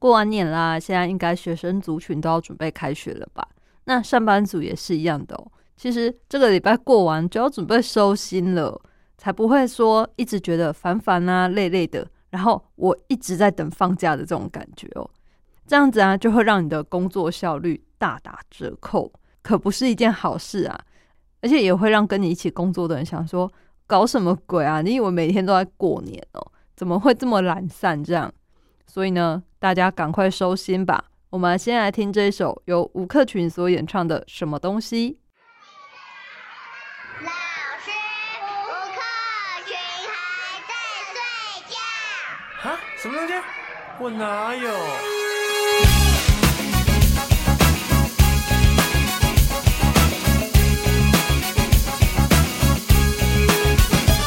过完年啦，现在应该学生族群都要准备开学了吧？那上班族也是一样的哦。其实这个礼拜过完就要准备收心了，才不会说一直觉得烦烦啊、累累的，然后我一直在等放假的这种感觉哦。这样子啊，就会让你的工作效率大打折扣，可不是一件好事啊。而且也会让跟你一起工作的人想说，搞什么鬼啊？你以为每天都在过年哦？怎么会这么懒散这样？所以呢，大家赶快收心吧。我们先来听这首由吴克群所演唱的《什么东西》。老师，吴克群还在睡觉。啊？什么东西？我哪有？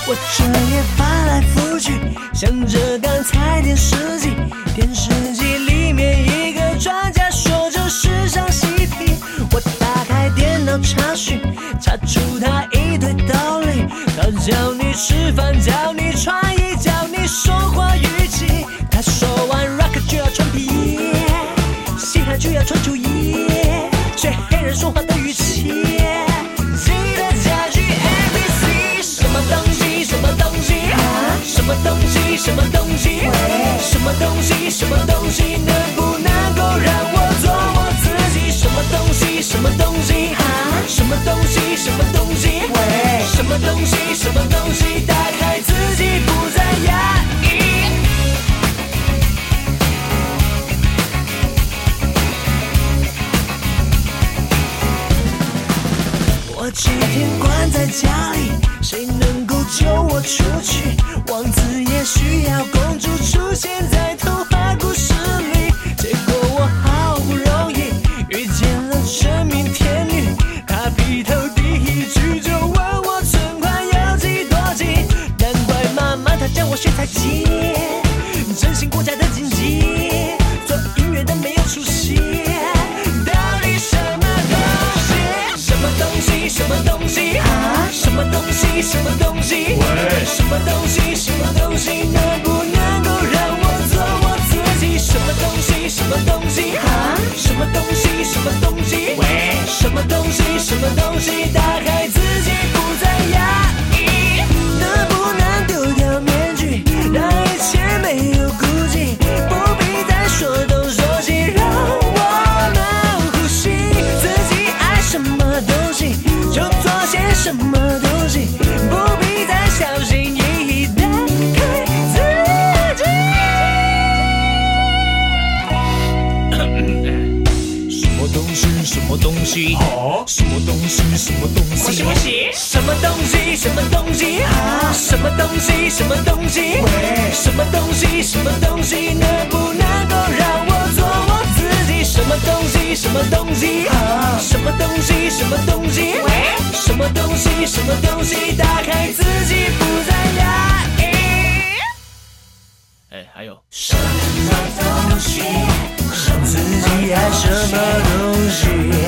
我彻夜翻来覆去，想着刚才电视机，电视机里面一个专家说这世上嬉皮。我打开电脑查询，查出他一堆道理。他教你吃饭，教你穿衣，教你说话语气。他说完 rock 就要穿皮，嘻哈就要穿球衣，学黑人说话的语气。什么东西？什么东西？什么东西？能不能够让我做我自己？什么东西？什么东西？什么东西？什么东西？什么东西？什么东西？打开自己，不再压抑。我几天关在家里，救我出去？王子也需要公主出现在童话故事里，结果我好不容易遇见了神明天女，她劈头第一句就问我存款有几多几，难怪妈妈她叫我学太极，振兴国家的经济，做音乐的没有出息，到底什么东西？什么东西？什么东西？啊么东西？什么东西？什么东西？什么东西？能不能够让我做我自己？什么东西？什么东西？什么东西？什么东西？什么东西？什么东西？打开自己，不再压抑。能不能丢掉面具，让一切没有顾忌？不必再说东说西，让我们呼吸。自己爱什么东西，就做些什么么东西？什么东西？什么东西？什么西？什么东西？什么东西？什么东西？什么东西？什么东西？什么东西？能不能够让我做我自己？什么东西？什么东西？什么东西？什么东西？什么东西？什么东西？打开自己，不再压抑。哎，还有什么东西？自己爱什么东西？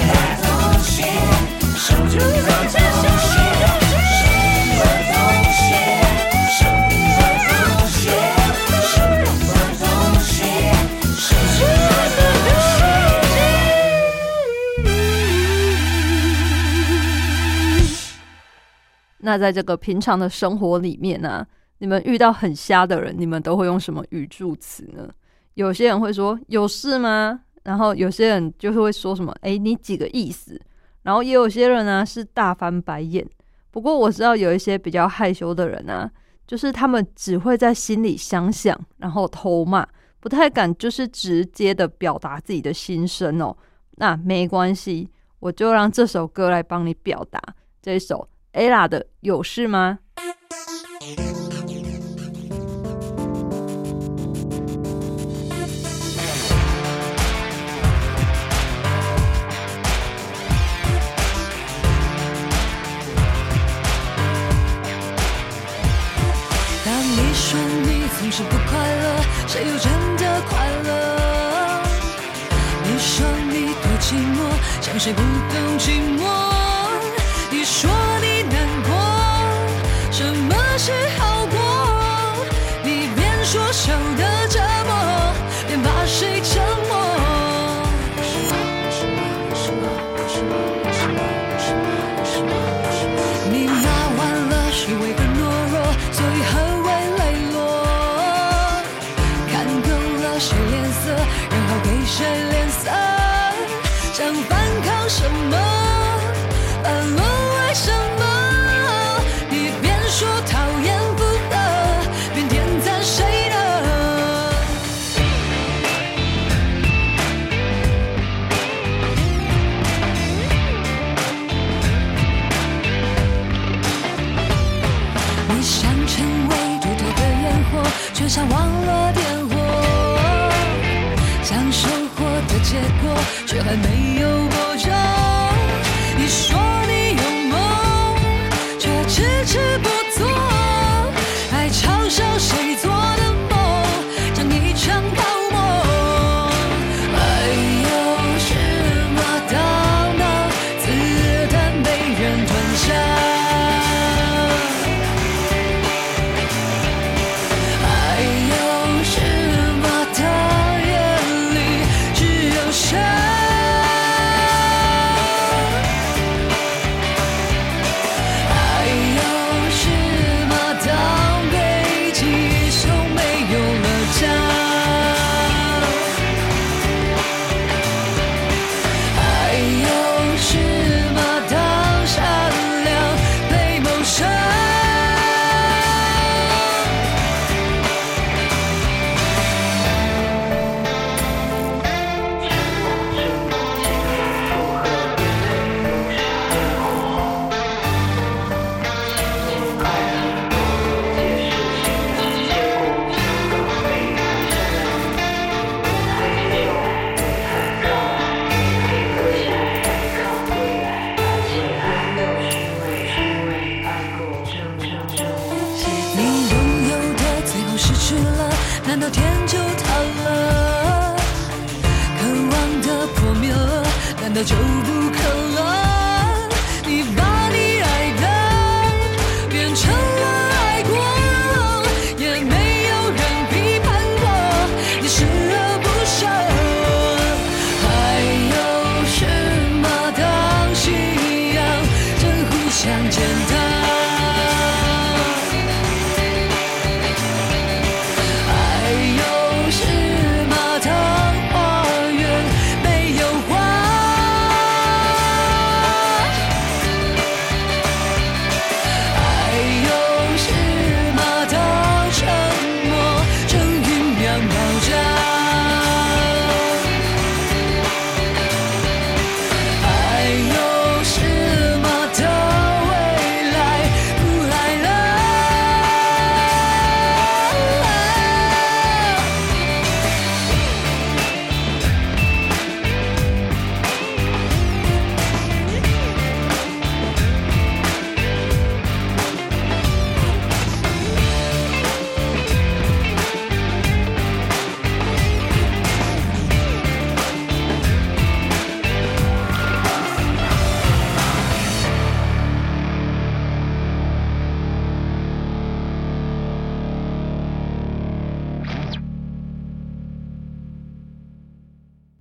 那在这个平常的生活里面呢、你们遇到很瞎的人，你们都会用什么语助词呢？有些人会说“有事吗？”然后有些人就是会说什么“哎，你几个意思？”然后也有些人呢是大翻白眼。不过我知道有一些比较害羞的人啊，就是他们只会在心里想想，然后偷骂，不太敢就是直接的表达自己的心声哦。那没关系，我就让这首歌来帮你表达。这一首 Ella 的有事吗？当你说你总是不快乐，谁又真的快乐？你说你多寂寞，像谁不懂寂寞。是好过？你边说笑的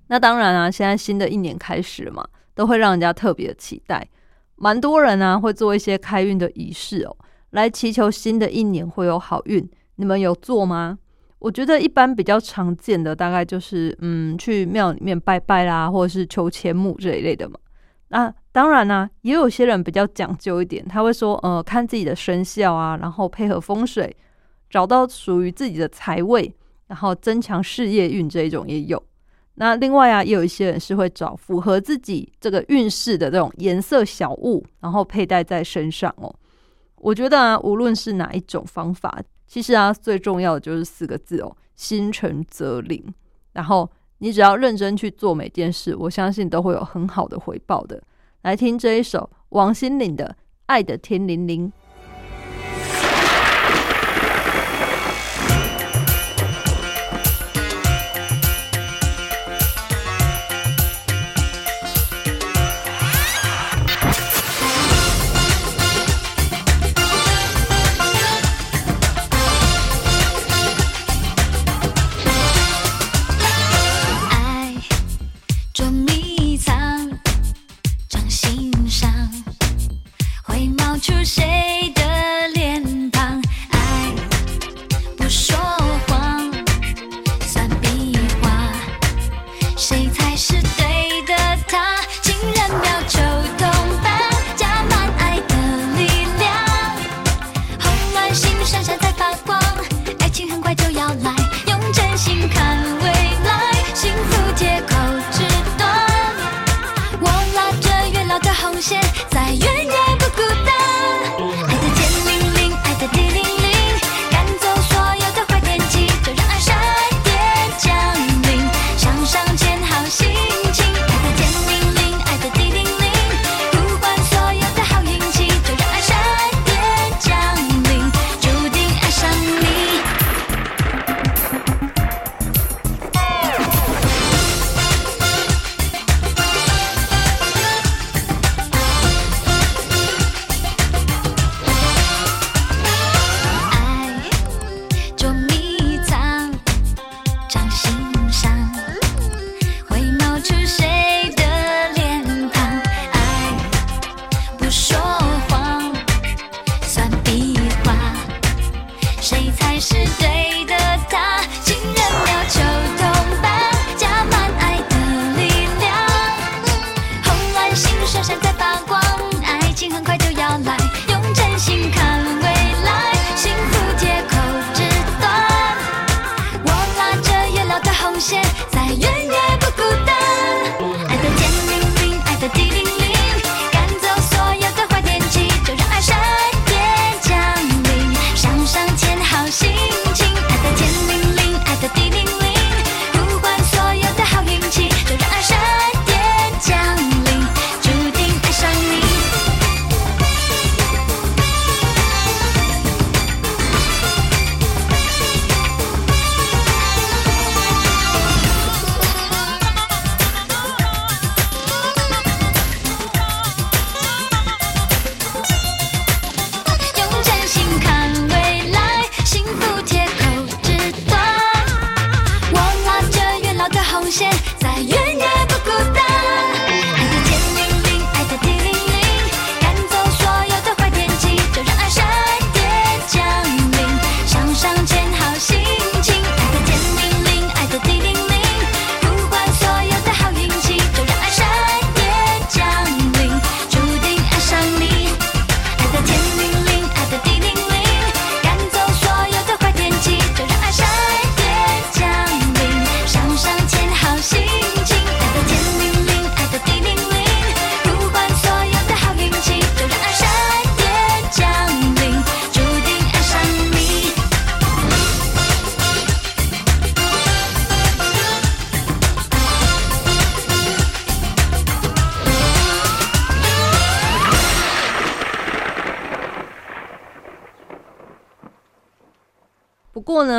那当然啊，现在新的一年开始嘛，都会让人家特别期待。蛮多人啊会做一些开运的仪式哦，来祈求新的一年会有好运。你们有做吗？我觉得一般比较常见的大概就是嗯，去庙里面拜拜啦，或者是求钱母这一类的嘛。那当然呢、也有些人比较讲究一点，他会说呃，看自己的生肖啊，然后配合风水，找到属于自己的财位，然后增强事业运这一种也有。那另外啊，也有一些人是会找符合自己这个运势的这种颜色小物，然后佩戴在身上哦。我觉得啊，无论是哪一种方法，其实啊，最重要的就是四个字哦：心诚则灵。然后你只要认真去做每件事，我相信都会有很好的回报的。来听这一首王心凌的《爱的天灵灵》。我的红线在原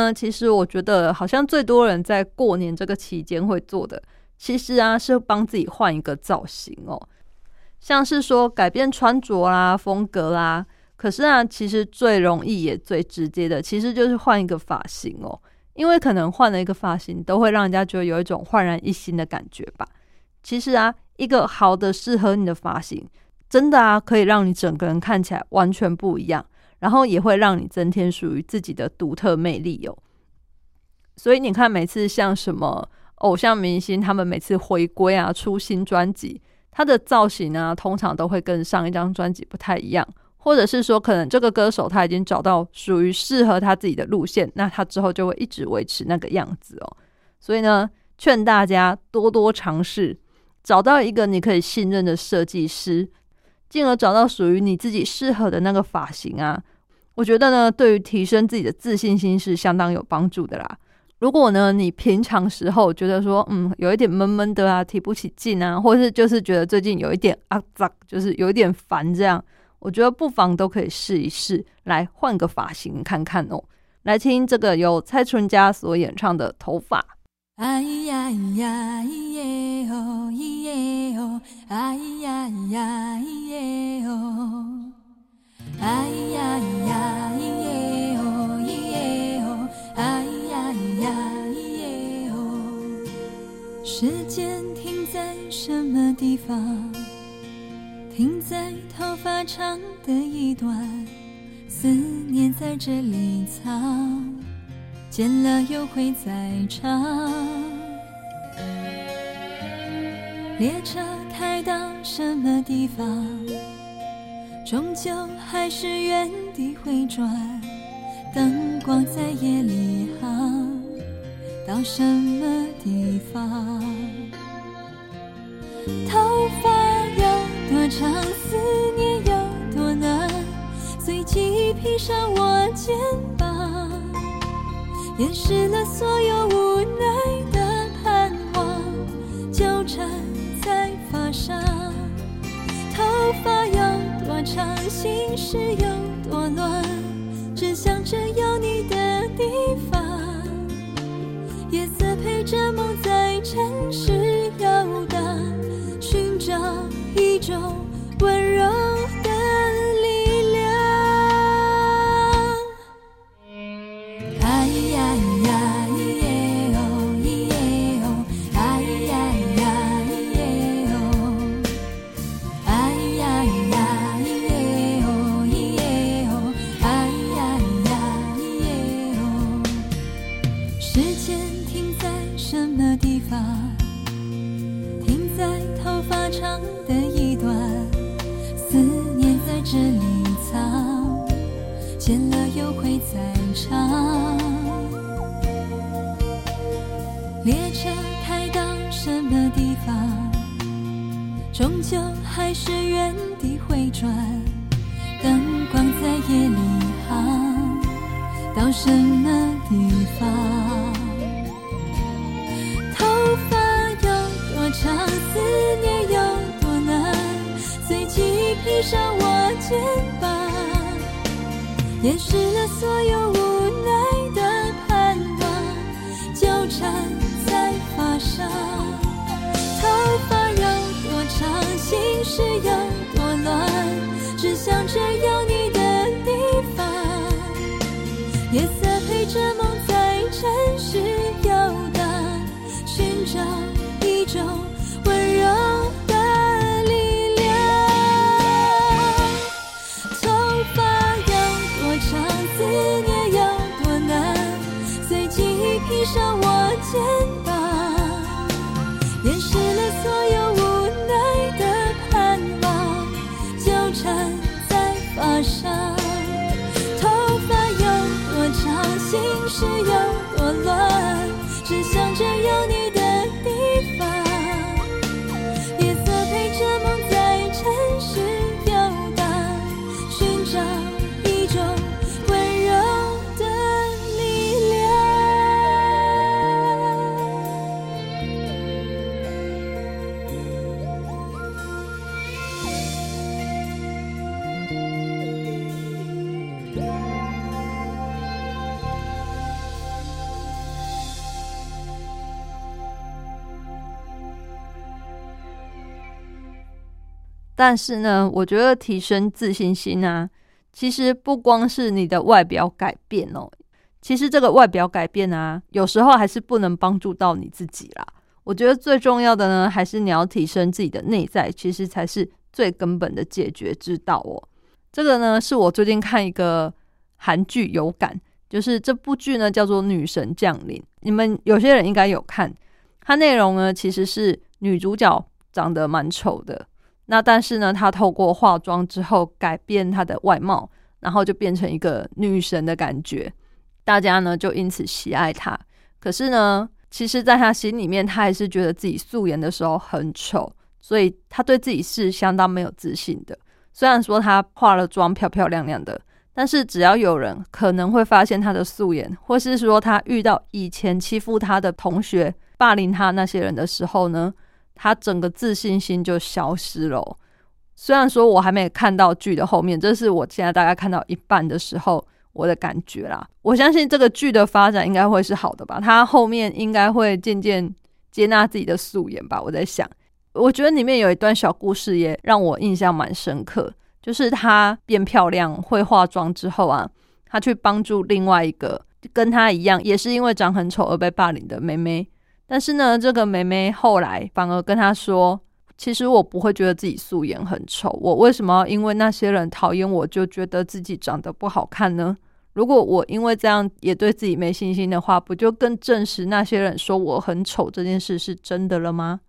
那，其实我觉得好像最多人在过年这个期间会做的，其实啊是帮自己换一个造型哦，像是说改变穿着啦、风格啦。可是啊，其实最容易也最直接的，其实就是换一个发型哦，因为可能换了一个发型，都会让人家觉得有一种焕然一新的感觉吧。其实啊，一个好的适合你的发型，真的啊可以让你整个人看起来完全不一样。然后也会让你增添属于自己的独特魅力哦。所以你看，每次像什么偶像明星，他们每次回归啊，出新专辑，他的造型啊，通常都会跟上一张专辑不太一样，或者是说，可能这个歌手他已经找到属于适合他自己的路线，那他之后就会一直维持那个样子哦。所以呢，劝大家多多尝试，找到一个你可以信任的设计师。进而找到属于你自己适合的那个发型啊，我觉得呢，对于提升自己的自信心是相当有帮助的啦。如果呢，你平常时候觉得说，嗯，有一点闷闷的啊，提不起劲啊，或是就是觉得最近有一点啊脏，就是有一点烦这样，我觉得不妨都可以试一试，来换个发型看看哦。来听这个由蔡淳佳所演唱的《头发》。哎呀呀咿耶哦咿耶哦，哎呀呀咿耶哦，哎呀呀咿耶哦咿耶哦，哎呀呀咿耶哦。时间停在什么地方？停在头发长的一段，思念在这里藏。见了又会再唱。列车开到什么地方，终究还是原地回转。灯光在夜里航，到什么地方？头发有多长，思念有多难，随即披上我肩膀。掩饰了所有无奈的盼望，纠缠在发上。头发有多长，心事有多乱，只想着有你的地方。夜色陪着梦在城市游荡，寻找一种温柔但是呢，我觉得提升自信心啊，其实不光是你的外表改变哦，其实这个外表改变啊，有时候还是不能帮助到你自己啦。我觉得最重要的呢，还是你要提升自己的内在，其实才是最根本的解决之道哦。这个呢，是我最近看一个韩剧有感，就是这部剧呢叫做《女神降临》，你们有些人应该有看。它内容呢，其实是女主角长得蛮丑的，那但是呢，她透过化妆之后改变她的外貌，然后就变成一个女神的感觉，大家呢就因此喜爱她。可是呢，其实在她心里面，她还是觉得自己素颜的时候很丑，所以她对自己是相当没有自信的。虽然说她化了妆漂漂亮亮的，但是只要有人可能会发现她的素颜，或是说她遇到以前欺负她的同学、霸凌她那些人的时候呢，他整个自信心就消失了。虽然说我还没看到剧的后面，这是我现在大概看到一半的时候我的感觉啦。我相信这个剧的发展应该会是好的吧，他后面应该会渐渐接纳自己的素颜吧。我在想，我觉得里面有一段小故事也让我印象蛮深刻，就是她变漂亮、会化妆之后啊，她去帮助另外一个跟她一样也是因为长很丑而被霸凌的妹妹。但是呢，这个妹妹后来反而跟她说：“其实我不会觉得自己素颜很丑，我为什么因为那些人讨厌我就觉得自己长得不好看呢？如果我因为这样也对自己没信心的话，不就更证实那些人说我很丑这件事是真的了吗？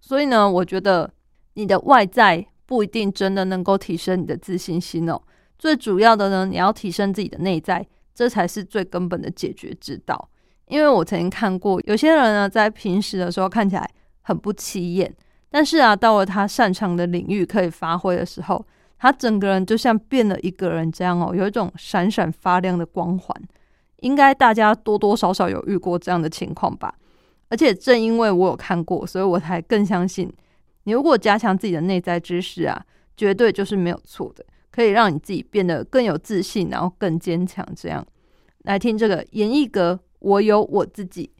所以呢，我觉得你的外在不一定真的能够提升你的自信心哦。最主要的呢，你要提升自己的内在，这才是最根本的解决之道。因为我曾经看过有些人呢，在平时的时候看起来很不起眼，但是啊，到了他擅长的领域可以发挥的时候，他整个人就像变了一个人这样哦，有一种闪闪发亮的光环。应该大家多多少少有遇过这样的情况吧？而且正因为我有看过，所以我才更相信，你如果加强自己的内在知识啊，绝对就是没有错的，可以让你自己变得更有自信，然后更坚强。这样来听这个演绎格，我有我自己。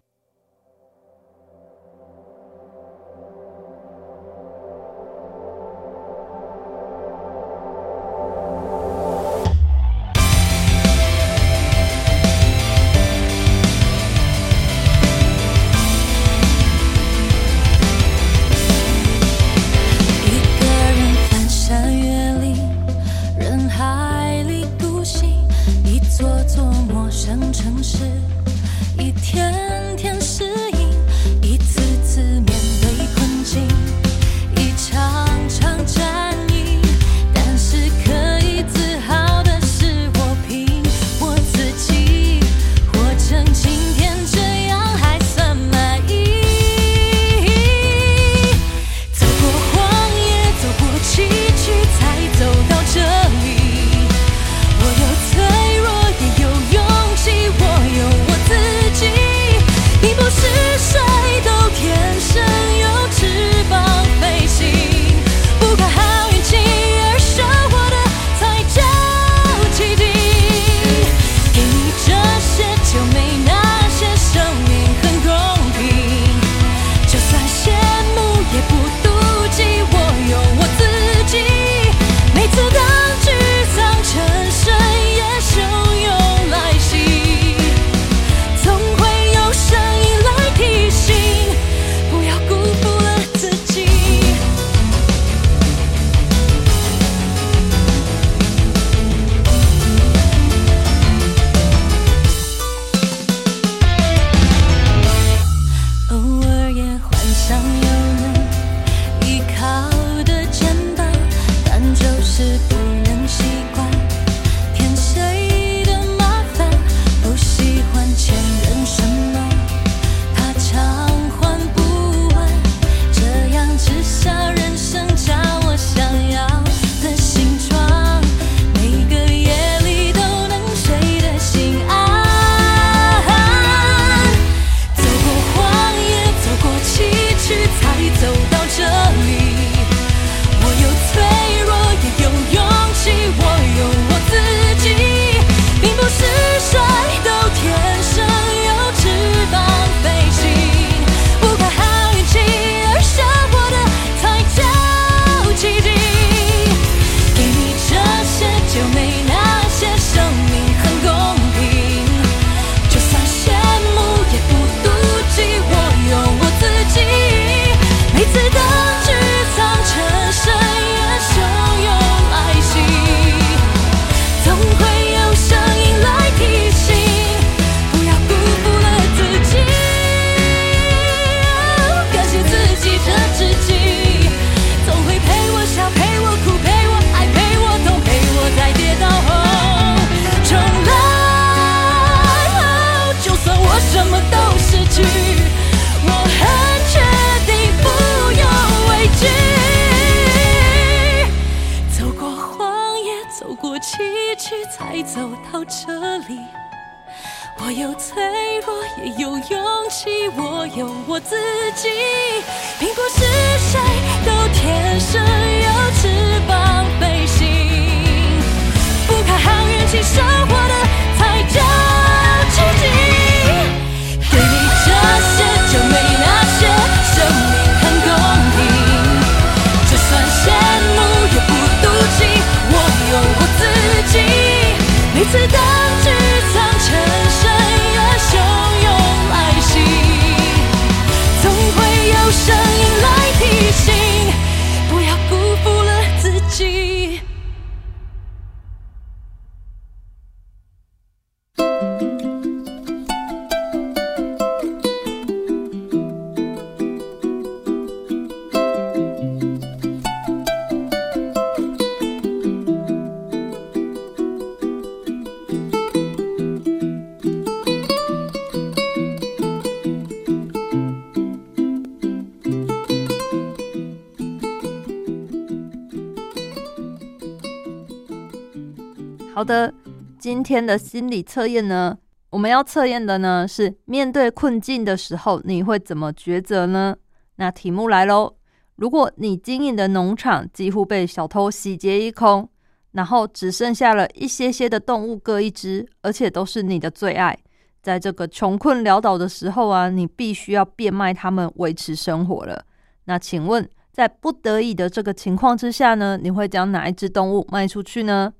好的，今天的心理测验呢，我们要测验的呢是面对困境的时候，你会怎么抉择呢？那题目来喽，如果你经营的农场几乎被小偷洗劫一空，然后只剩下了一些些的动物各一只，而且都是你的最爱，在这个穷困潦倒的时候啊，你必须要变卖它们维持生活了。那请问，在不得已的这个情况之下呢，你会将哪一只动物卖出去呢？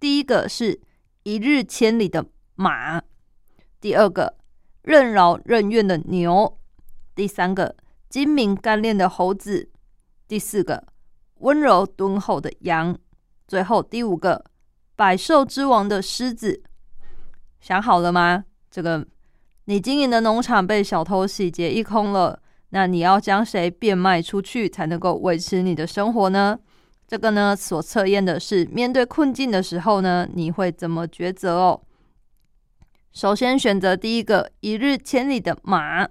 第一个是一日千里的马，第二个任劳任怨的牛，第三个精明干练的猴子，第四个温柔敦厚的羊，最后第五个百兽之王的狮子。想好了吗？这个你经营的农场被小偷洗劫一空了，那你要将谁变卖出去才能够维持你的生活呢？这个呢，所测验的是面对困境的时候呢，你会怎么抉择哦？首先选择第一个一日千里的马，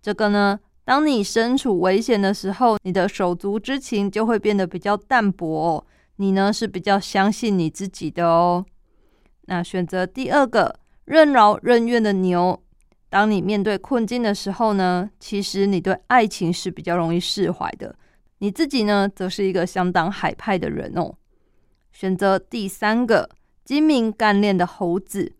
这个呢，当你身处危险的时候，你的手足之情就会变得比较淡薄。你呢是比较相信你自己的哦。那选择第二个任劳任怨的牛，当你面对困境的时候呢，其实你对爱情是比较容易释怀的。你自己呢，则是一个相当海派的人哦。选择第三个精明干练的猴子，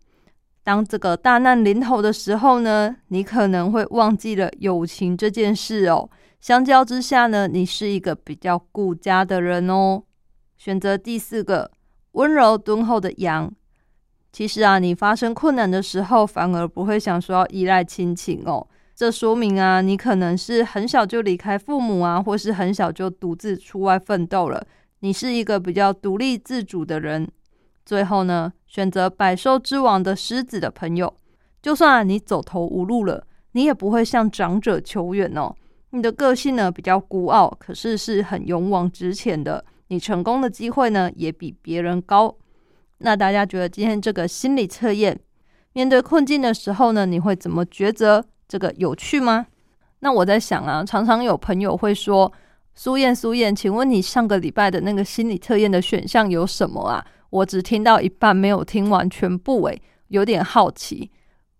当这个大难临头的时候呢，你可能会忘记了友情这件事哦。相较之下呢，你是一个比较顾家的人哦。选择第四个温柔敦厚的羊，其实啊，你发生困难的时候，反而不会想说要依赖亲情哦。这说明啊，你可能是很小就离开父母啊，或是很小就独自出外奋斗了。你是一个比较独立自主的人。最后呢，选择百兽之王的狮子的朋友，就算你走投无路了，你也不会向长者求援哦。你的个性呢比较孤傲，可是是很勇往直前的，你成功的机会呢也比别人高。那大家觉得今天这个心理测验，面对困境的时候呢，你会怎么抉择？这个有趣吗？那我在想啊，常常有朋友会说：“苏燕，苏燕，请问你上个礼拜的那个心理测验的选项有什么啊？我只听到一半，没有听完全部，诶，有点好奇。”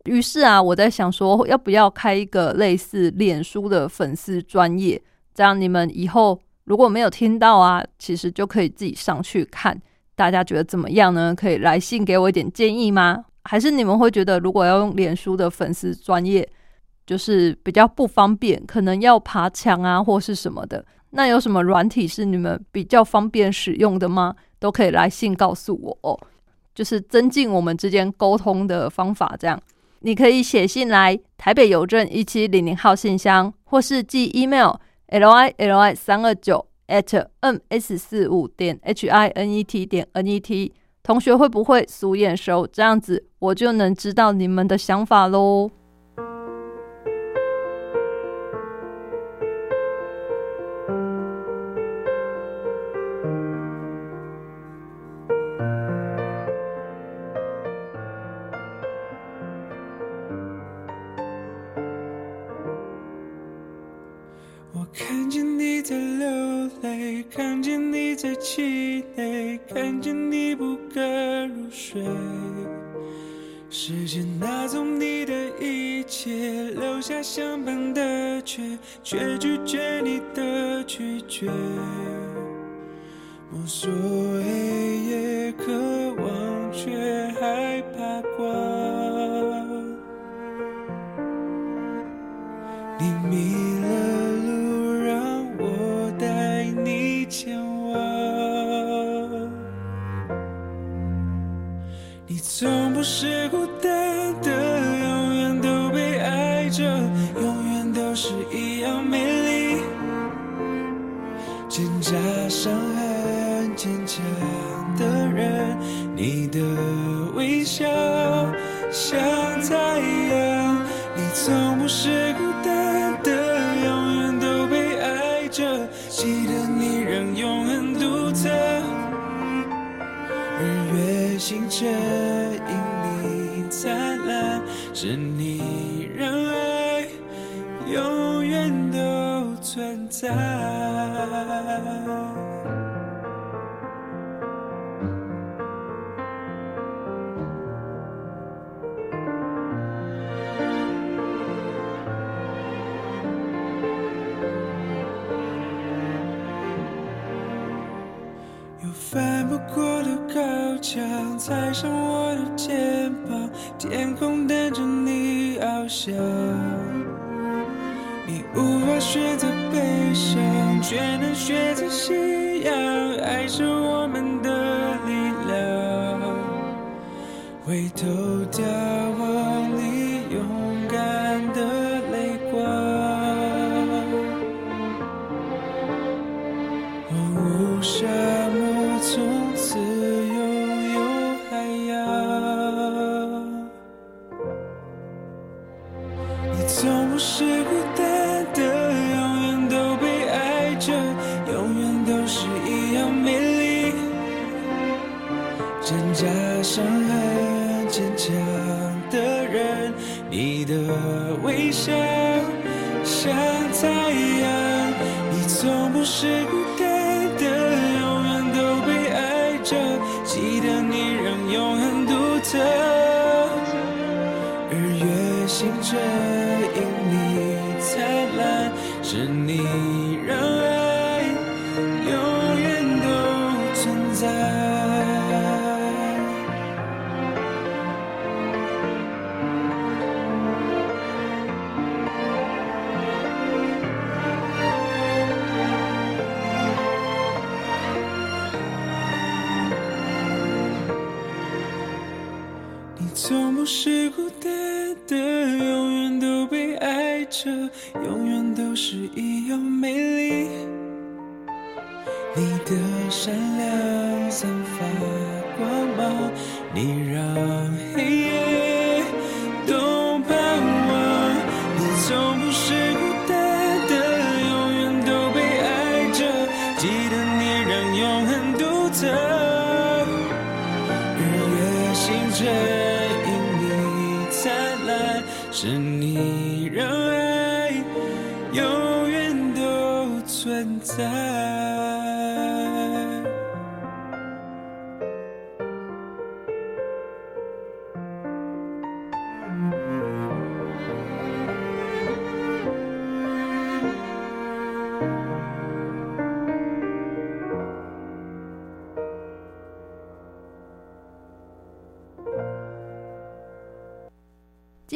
于是啊，我在想说，要不要开一个类似脸书的粉丝专业，这样你们以后如果没有听到啊，其实就可以自己上去看。大家觉得怎么样呢？可以来信给我一点建议吗？还是你们会觉得，如果要用脸书的粉丝专业，就是比较不方便，可能要爬墙啊，或是什么的？那有什么软体是你们比较方便使用的吗？都可以来信告诉我哦，就是增进我们之间沟通的方法。这样，你可以写信来台北邮政一七零零号信箱，或是寄 email l i l i 三二九。at m s 四五点 h i n e t 点 n e t，同学会不会俗眼熟？这样子我就能知道你们的想法喽。水。时间拿走你的一切，留下相伴的却，却拒绝你的拒绝。无所谓，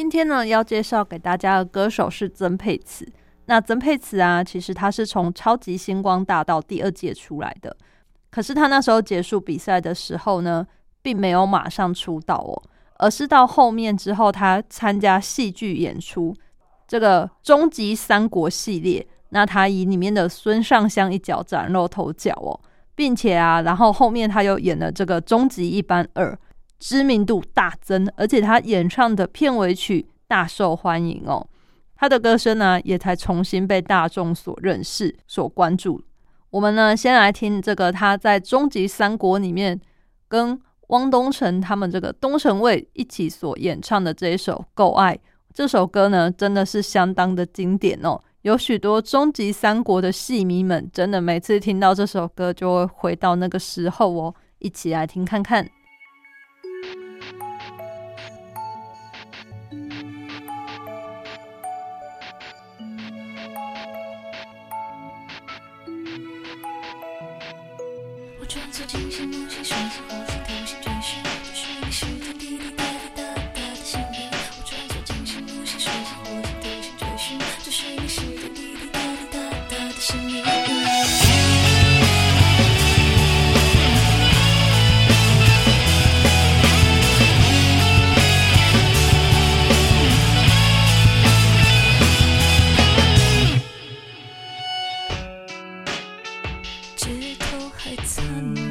今天呢，要介绍给大家的歌手是曾沛慈。那曾沛慈啊，其实他是从《超级星光大道》第二届出来的，可是他那时候结束比赛的时候呢，并没有马上出道哦，而是到后面之后，他参加戏剧演出这个《终极三国》系列。那他以里面的孙尚香一角崭露头角哦，并且啊，然后后面他又演了这个《终极一班二》。知名度大增，而且他演唱的片尾曲大受欢迎哦。他的歌声呢，也才重新被大众所认识、所关注。我们呢，先来听这个他在《终极三国》里面跟汪东城他们这个东城卫一起所演唱的这一首《够爱》。这首歌呢，真的是相当的经典哦。有许多《终极三国》的戏迷们，真的每次听到这首歌，就会回到那个时候哦。一起来听看看。It's pretend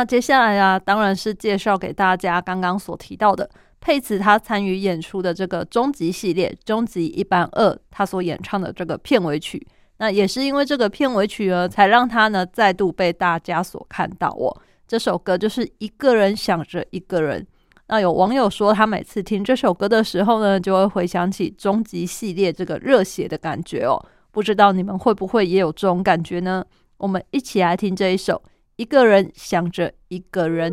那接下来啊，当然是介绍给大家刚刚所提到的佩慈他参与演出的这个终极系列《终极一班二》，他所演唱的这个片尾曲。那也是因为这个片尾曲呢，才让他呢再度被大家所看到哦。这首歌就是一个人想着一个人。那有网友说，他每次听这首歌的时候呢，就会回想起终极系列这个热血的感觉哦。不知道你们会不会也有这种感觉呢？我们一起来听这一首《一个人想着一个人》。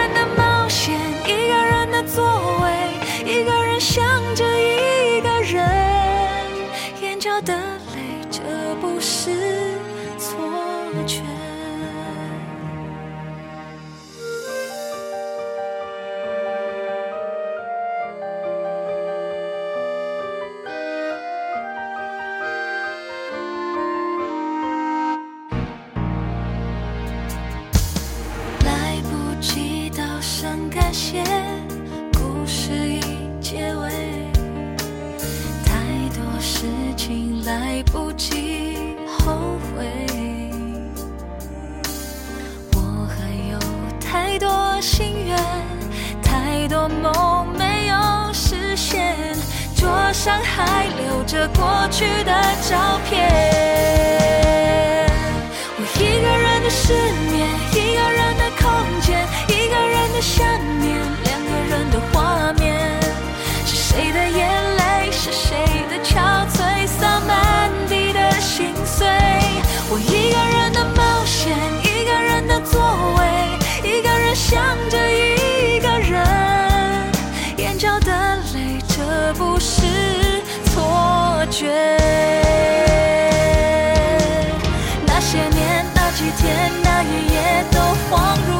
天，那一夜都恍如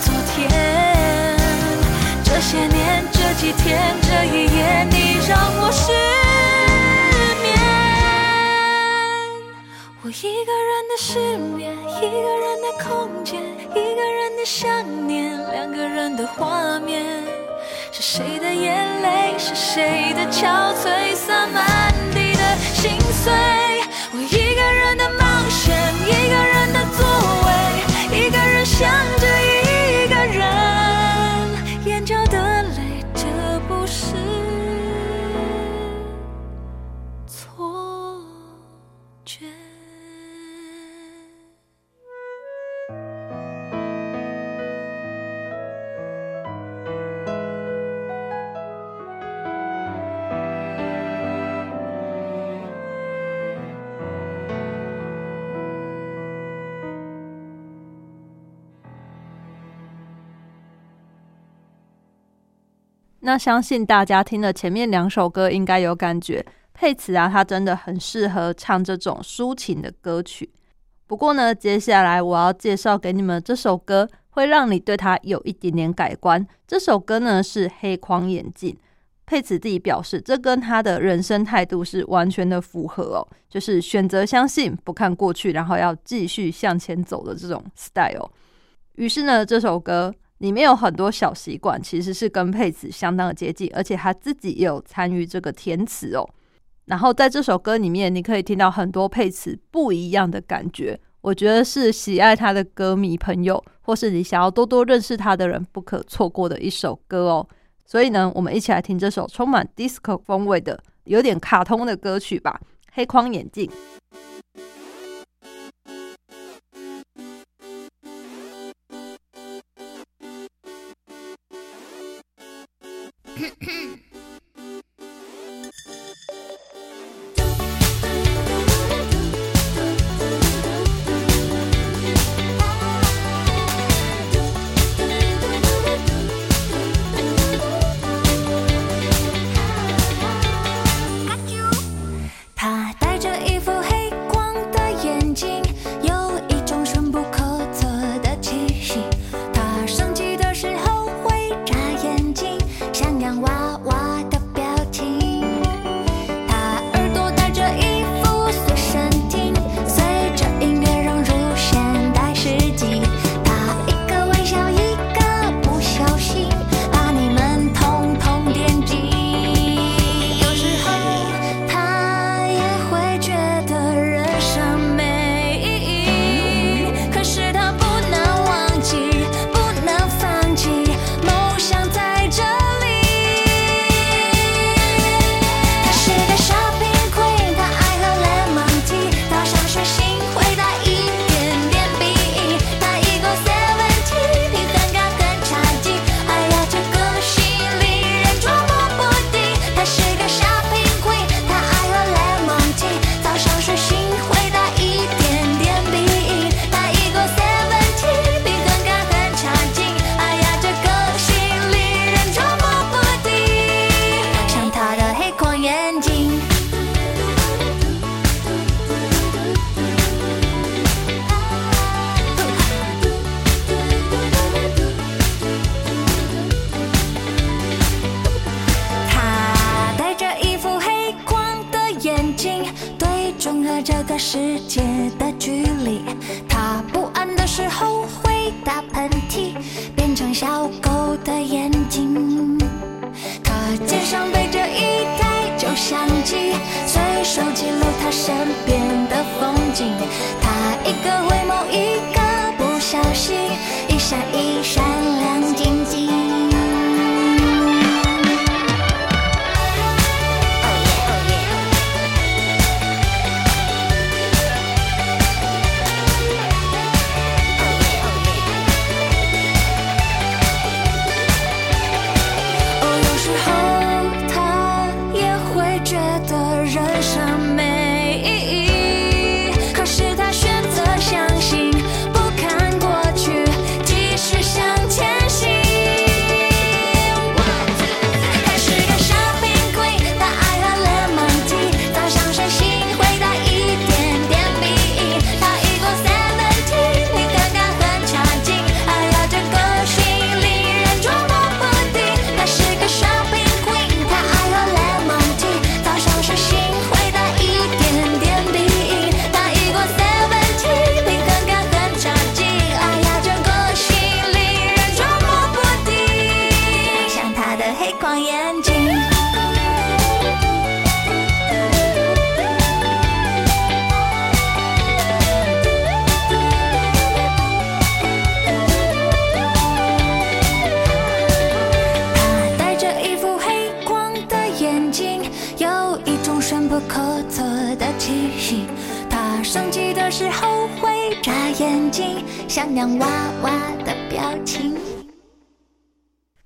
昨天。这些年，这几天，这一夜，你让我失眠。我一个人的失眠，一个人的空间，一个人的想念，两个人的画面。是谁的眼泪？是谁的憔悴？洒满地的心碎。我一个人的冒，一个人的座位，一个人想着那相信大家听了前面两首歌，应该有感觉，佩慈啊，他真的很适合唱这种抒情的歌曲。不过呢，接下来我要介绍给你们这首歌，会让你对他有一点点改观。这首歌呢是《黑框眼镜》，佩慈自己表示，这跟他的人生态度是完全的符合哦，就是选择相信，不看过去，然后要继续向前走的这种 style。于是呢，这首歌里面有很多小习惯，其实是跟佩慈相当的接近，而且他自己也有参与这个填词哦。然后在这首歌里面，你可以听到很多佩慈不一样的感觉，我觉得是喜爱他的歌迷朋友，或是你想要多多认识他的人不可错过的一首歌哦。所以呢，我们一起来听这首充满 disco 风味的、有点卡通的歌曲吧，《黑框眼镜》。不可测的气息。他生气的时候会眨眼睛，像洋娃娃的表情。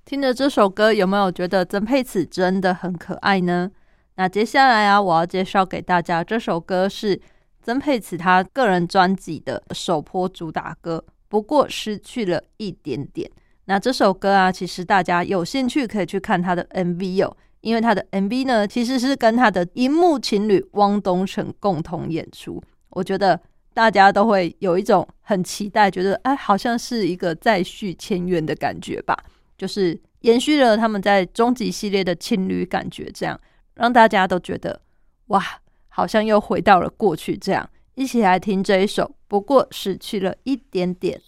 听着这首歌，有没有觉得曾沛慈真的很可爱呢？那接下来啊，我要介绍给大家这首歌是曾沛慈他个人专辑的首播主打歌，不过失去了一点点。那这首歌啊，其实大家有兴趣可以去看他的 MV 哦，因为他的 MV 呢，其实是跟他的荧幕情侣汪东城共同演出。我觉得大家都会有一种很期待，觉得哎，好像是一个再续前缘的感觉吧。就是延续了他们在终极系列的情侣感觉，这样让大家都觉得哇，好像又回到了过去。这样一起来听这一首，不过失去了一点点。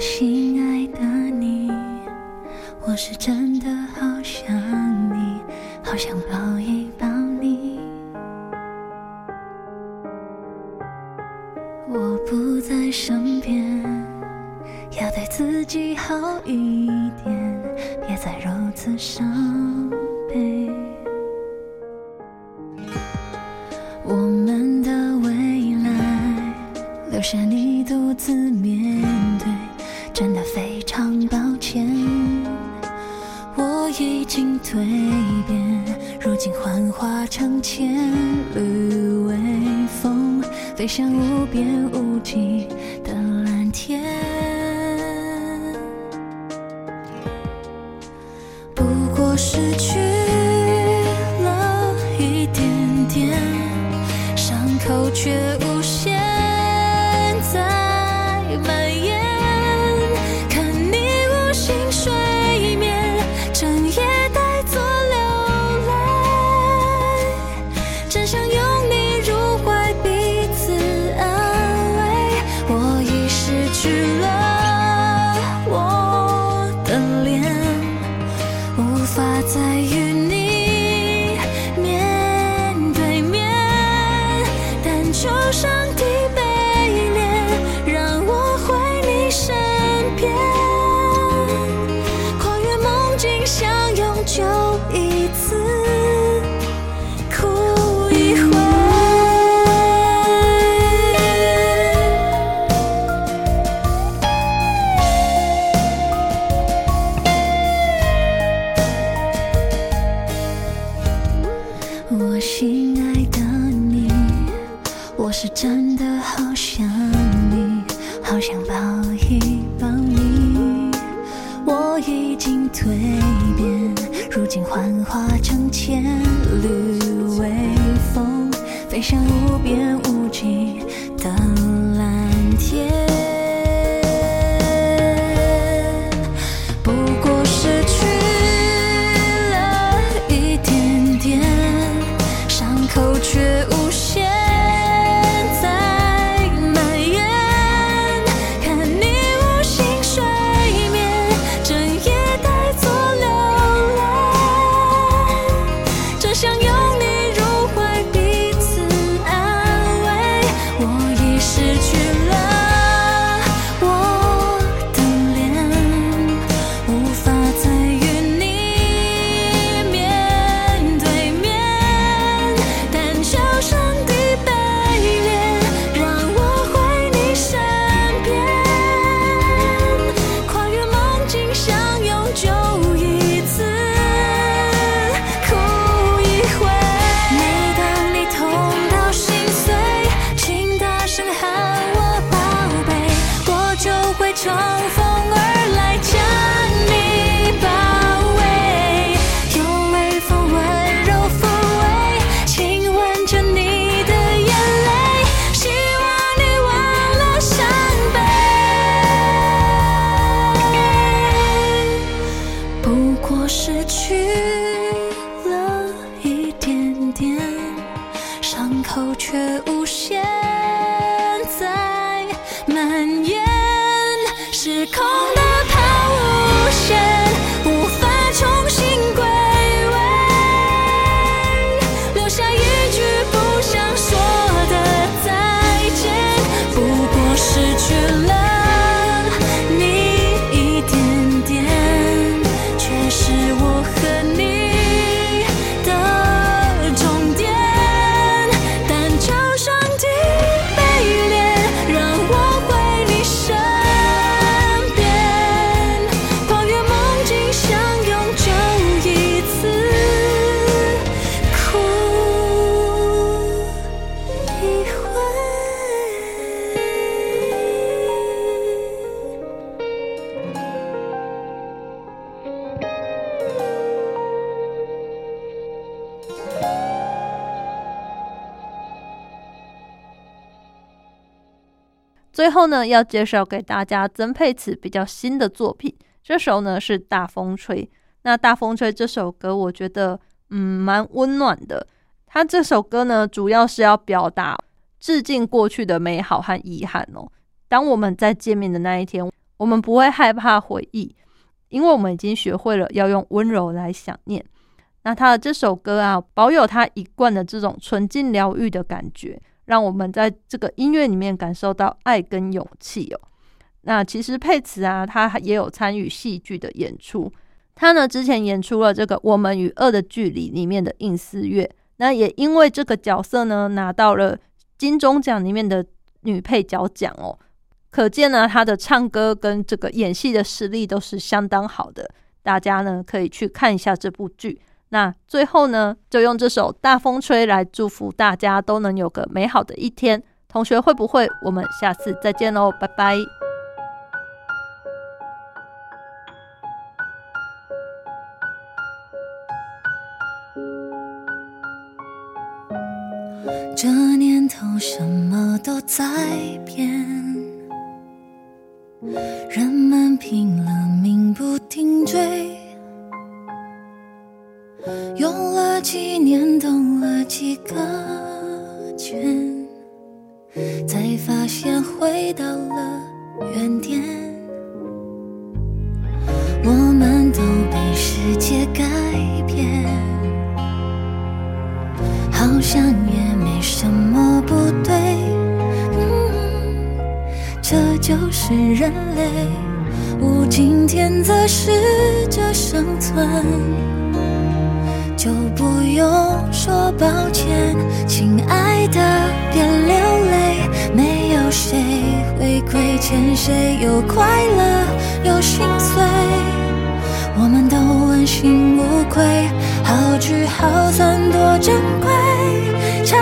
心爱的你，我是真的好想你，好想抱一抱你。我不在身边，要对自己好一点，别再如此伤悲。我们的未来，留下你独自面对，真的非常抱歉。我已经蜕变，如今幻化成千缕微风，飞向无边无际的蓝天。不过失去最后呢，要介绍给大家曾沛慈比较新的作品，这首呢是《大风吹》。那《大风吹》这首歌，我觉得嗯蛮温暖的。它这首歌呢，主要是要表达致敬过去的美好和遗憾哦。当我们在见面的那一天，我们不会害怕回忆，因为我们已经学会了要用温柔来想念。那他的这首歌啊，保有他一贯的这种纯净疗愈的感觉，让我们在这个音乐里面感受到爱跟勇气哦。那其实佩慈啊，他也有参与戏剧的演出。他呢之前演出了这个《我们与恶的距离》里面的应思月，那也因为这个角色呢拿到了金钟奖里面的女配角奖哦。可见呢，他的唱歌跟这个演戏的实力都是相当好的。大家呢可以去看一下这部剧。那最后呢，就用这首《大风吹》来祝福大家都能有个美好的一天。同学会不会？我们下次再见喽，拜拜。这年头什么都在变，人们拼了命不停追，用了几年，兜了几个圈，才发现回到了原点。我们都被世界改变，好像也没什么不对。这就是人类，无尽天择适者生存。就不用说抱歉，亲爱的，别流泪。没有谁会亏欠谁，有快乐，有心碎，我们都问心无愧。好聚好散多珍贵，长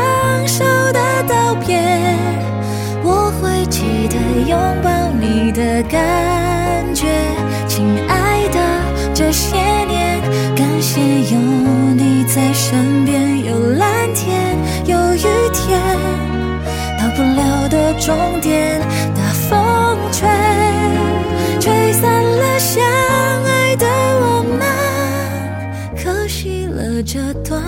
寿的道别，我会记得拥抱你的感觉，这些年感谢有你在身边，有蓝天，有雨天，到不了的终点，大风吹，吹散了相爱的我们，可惜了这段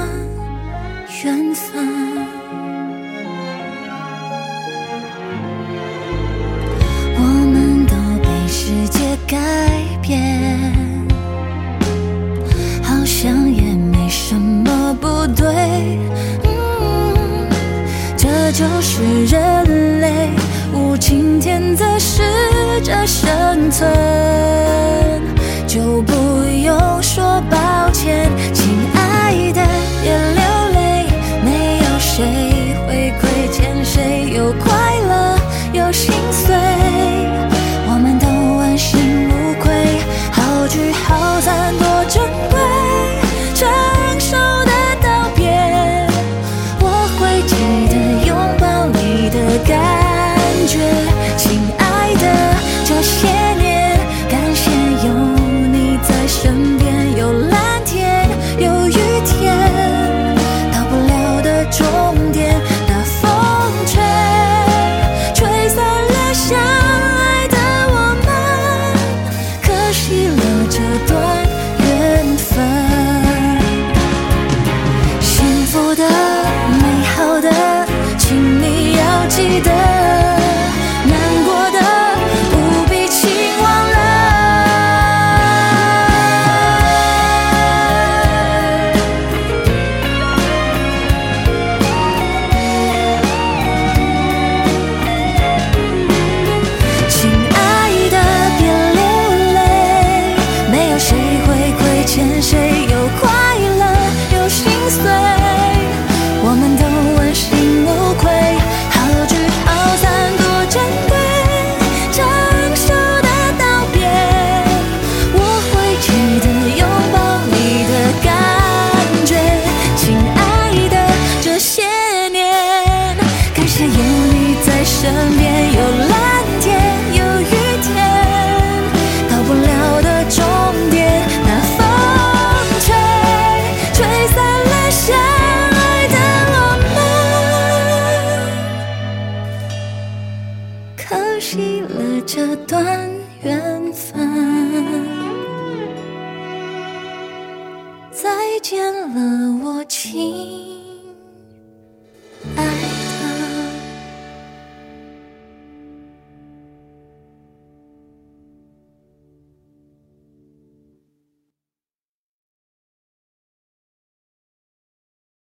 生存，